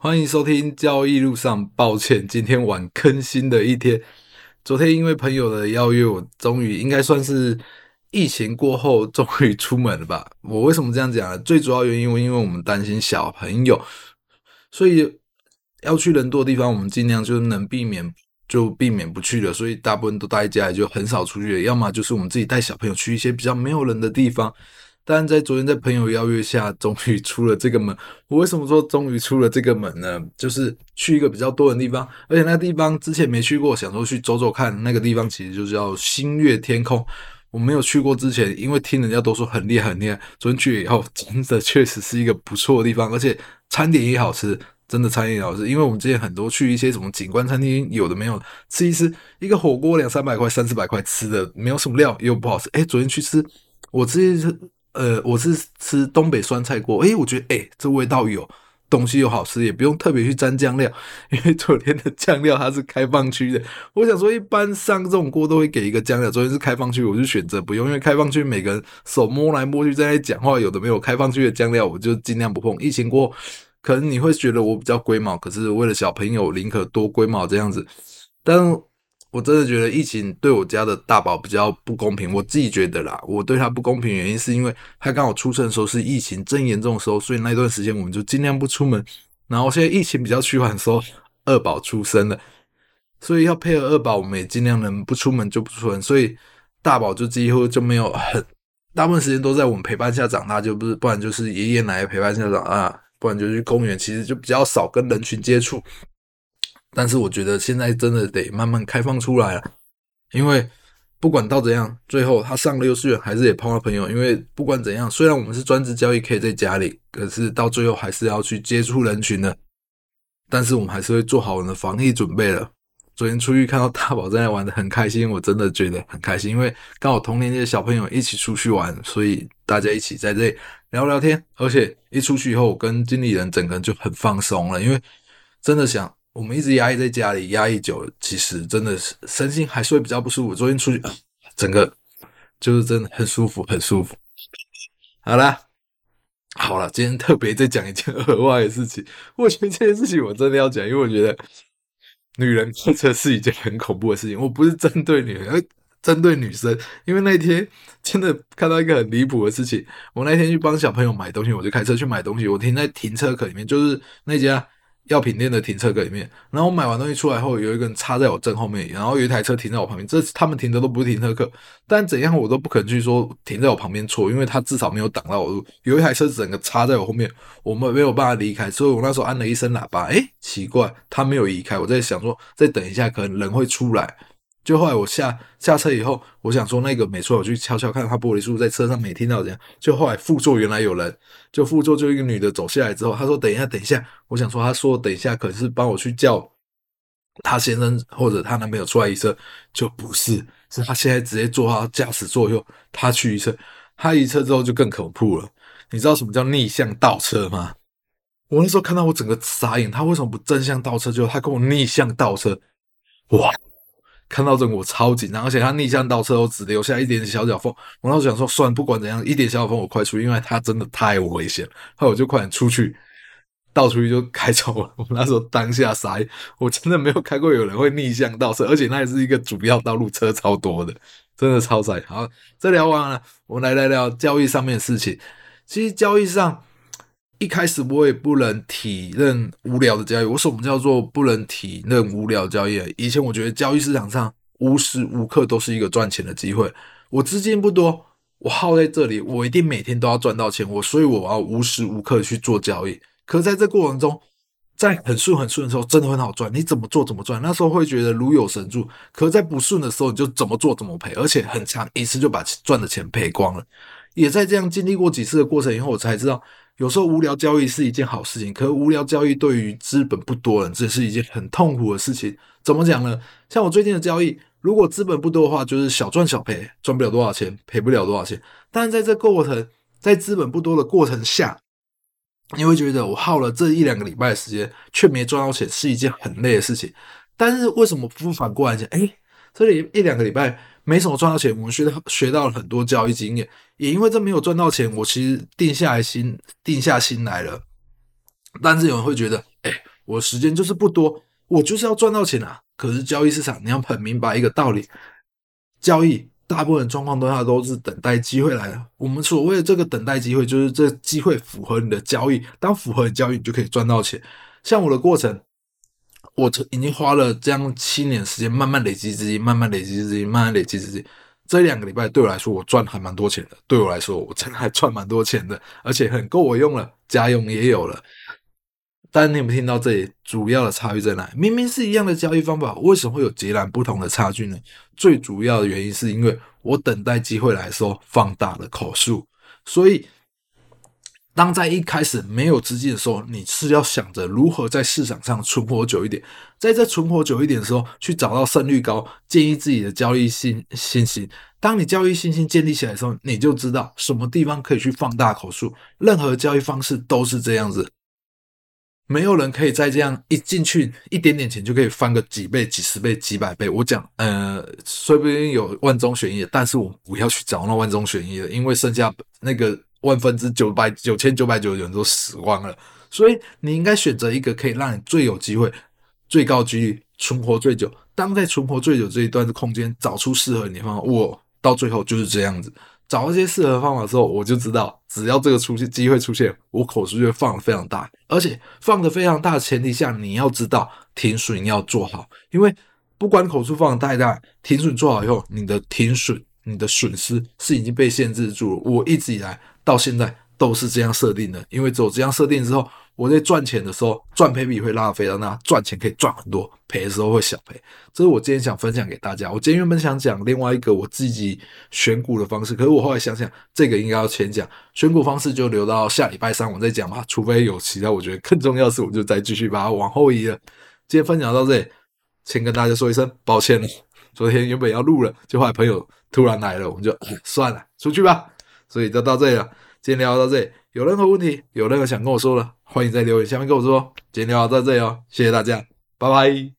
欢迎收听交易路上。抱歉，今天晚更新的一天。昨天因为朋友的邀约，我终于应该算是疫情过后终于出门了吧。我为什么这样讲呢？最主要原因，因为我们担心小朋友，所以要去人多的地方，我们尽量就能避免就避免不去了。所以大部分都待在家里，就很少出去。要么就是我们自己带小朋友去一些比较没有人的地方。但在昨天在朋友邀约下，终于出了这个门。我为什么说终于出了这个门呢？就是去一个比较多的地方，而且那个地方之前没去过，想说去走走看。那个地方其实就叫星月天空。我没有去过之前，因为听人家都说很厉害很厉害。昨天去了以后，真的确实是一个不错的地方，而且餐点也好吃，真的餐点也好吃。因为我们之前很多去一些什么景观餐厅，有的没有吃一吃，一个火锅两三百块、三四百块吃的没有什么料，又不好吃。诶，昨天去吃，我之前呃，我是吃东北酸菜锅，诶，我觉得诶，这味道有，东西又好吃，也不用特别去沾酱料，因为昨天的酱料它是开放区的。我想说，一般上这种锅都会给一个酱料，昨天是开放区，我就选择不用，因为开放区每个人手摸来摸去在那讲话，有的没有开放区的酱料，我就尽量不碰。疫情过，可能你会觉得我比较龟毛，可是为了小朋友，宁可多龟毛这样子，但。我真的觉得疫情对我家的大宝比较不公平，我自己觉得啦。我对他不公平原因是因为他刚好出生的时候是疫情正严重的时候，所以那段时间我们就尽量不出门。然后现在疫情比较趋缓的时候，二宝出生了，所以要配合二宝，我们也尽量能不出门就不出门。所以大宝就几乎就没有很大部分时间都在我们陪伴下长大，就不是不然就是爷爷奶奶陪伴下长大，不然就去公园，其实就比较少跟人群接触。但是我觉得现在真的得慢慢开放出来了，因为不管到怎样，最后他上了幼稚园还是得碰到朋友。因为不管怎样，虽然我们是专职交易可以在家里，可是到最后还是要去接触人群的。但是我们还是会做好我们的防疫准备了。昨天出去看到大宝在那玩的很开心，我真的觉得很开心，因为刚好同年纪的小朋友一起出去玩，所以大家一起在这里聊聊天。而且一出去以后，我跟经理人整个人就很放松了，因为真的想。我们一直压抑在家里，压抑久，其实真的是身心还是会比较不舒服。昨天出去，整个就是真的很舒服，很舒服。好了，好了，今天特别再讲一件额外的事情。我觉得这件事情我真的要讲，因为我觉得女人开车是一件很恐怖的事情。我不是针对女人，而 针对女生。因为那天真的看到一个很离谱的事情。我那天去帮小朋友买东西，我就开车去买东西，我停在停车格里面，就是那家。药品店的停车格里面，然后买完东西出来后，有一个人插在我正后面，然后有一台车停在我旁边。这他们停的都不是停车客，但怎样我都不可能去说停在我旁边错，因为他至少没有挡到我路。有一台车整个插在我后面，我们没有办法离开，所以我那时候按了一声喇叭。诶，奇怪，他没有移开。我在想说，再等一下，可能人会出来。就后来我下下车以后，我想说那个没错，我去悄悄看他玻璃是不是在车上没听到这样。就后来副座原来有人，就副座就一个女的走下来之后，她说等一下等一下，我想说她说等一下可是帮我去叫 她先生或者她男朋友出来移车，就不是，是她现在直接坐到驾驶座右，她去移车，她移车之后就更恐怖了。你知道什么叫逆向倒车吗？我那时候看到我整个傻眼，他为什么不正向倒车？就他跟我逆向倒车，哇！看到这个我超紧张，而且他逆向倒车后只留下一点点小脚缝。我那时想说，算不管怎样，一点小脚缝我快出，因为他真的太危险了。后来我就快点出去，倒出去就开走了。我那时候当下傻，我真的没有开过有人会逆向倒车，而且那也是一个主要道路，车超多的，真的超塞。好，这聊完了，我们来聊聊交易上面的事情。其实交易上。一开始我也不能体认无聊的交易。我什么叫做不能体认无聊交易？以前我觉得交易市场上无时无刻都是一个赚钱的机会。我资金不多，我耗在这里，我一定每天都要赚到钱。我所以我要无时无刻去做交易。可在这过程中，在很顺很顺的时候，真的很好赚。你怎么做怎么赚，那时候会觉得如有神助。可在不顺的时候，你就怎么做怎么赔，而且很长一次就把赚的钱赔光了。也在这样经历过几次的过程以后，我才知道。有时候无聊交易是一件好事情，可是无聊交易对于资本不多人，这是一件很痛苦的事情。怎么讲呢？像我最近的交易，如果资本不多的话，就是小赚小赔，赚不了多少钱，赔不了多少钱。但是在这过程，在资本不多的过程下，你会觉得我耗了这一两个礼拜的时间，却没赚到钱，是一件很累的事情。但是为什么不反过来讲？诶，这里一两个礼拜。没什么赚到钱，我们学到学到了很多交易经验，也因为这没有赚到钱，我其实定下来心定下心来了。但是有人会觉得，哎，我时间就是不多，我就是要赚到钱啊。可是交易市场，你要很明白一个道理，交易大部分状况都它都是等待机会来的。我们所谓的这个等待机会，就是这机会符合你的交易，当符合你交易，你就可以赚到钱。像我的过程。我已经花了这样七年时间，慢慢累积资金，慢慢累积资金，慢慢累积资金。这两个礼拜对我来说，我赚还蛮多钱的。对我来说，我真的还赚蛮多钱的，而且很够我用了，家用也有了。但你有没有听到这里主要的差异在哪？明明是一样的交易方法，为什么会有截然不同的差距呢？最主要的原因是因为我等待机会来说放大了口数，所以。当在一开始没有资金的时候，你是要想着如何在市场上存活久一点，在这存活久一点的时候，去找到胜率高、建立自己的交易信信心。当你交易信心建立起来的时候，你就知道什么地方可以去放大口数。任何交易方式都是这样子，没有人可以再这样一进去一点点钱就可以翻个几倍、几十倍、几百倍。我讲，呃，说不定有万中选一，但是我不要去找那万中选一的，因为剩下那个。万分之九百九千九百九十九人都死光了，所以你应该选择一个可以让你最有机会、最高几率存活最久。当在存活最久这一段的空间找出适合你的方法，我到最后就是这样子，找到这些适合方法之后，我就知道，只要这个出现机会出现，我口数就会放得非常大，而且放得非常大的前提下，你要知道停损要做好，因为不管口数放得太大，停损做好以后，你的停损、你的损失是已经被限制住了。我一直以来。到现在都是这样设定的，因为只有这样设定之后，我在赚钱的时候赚赔比会拉得非常大，赚钱可以赚很多，赔的时候会小赔。这是我今天想分享给大家。我今天原本想讲另外一个我自己选股的方式，可是我后来想想，这个应该要先讲选股方式，就留到下礼拜三我再讲吧。除非有其他我觉得更重要的事，我就再继续把它往后移了。今天分享到这里，先跟大家说一声抱歉了。昨天原本要录了，就后来朋友突然来了，我们就算了，出去吧。所以就到这里了，今天聊到这里，有任何问题，有任何想跟我说的，欢迎在留言下面跟我说。今天聊到这里哦，谢谢大家，拜拜。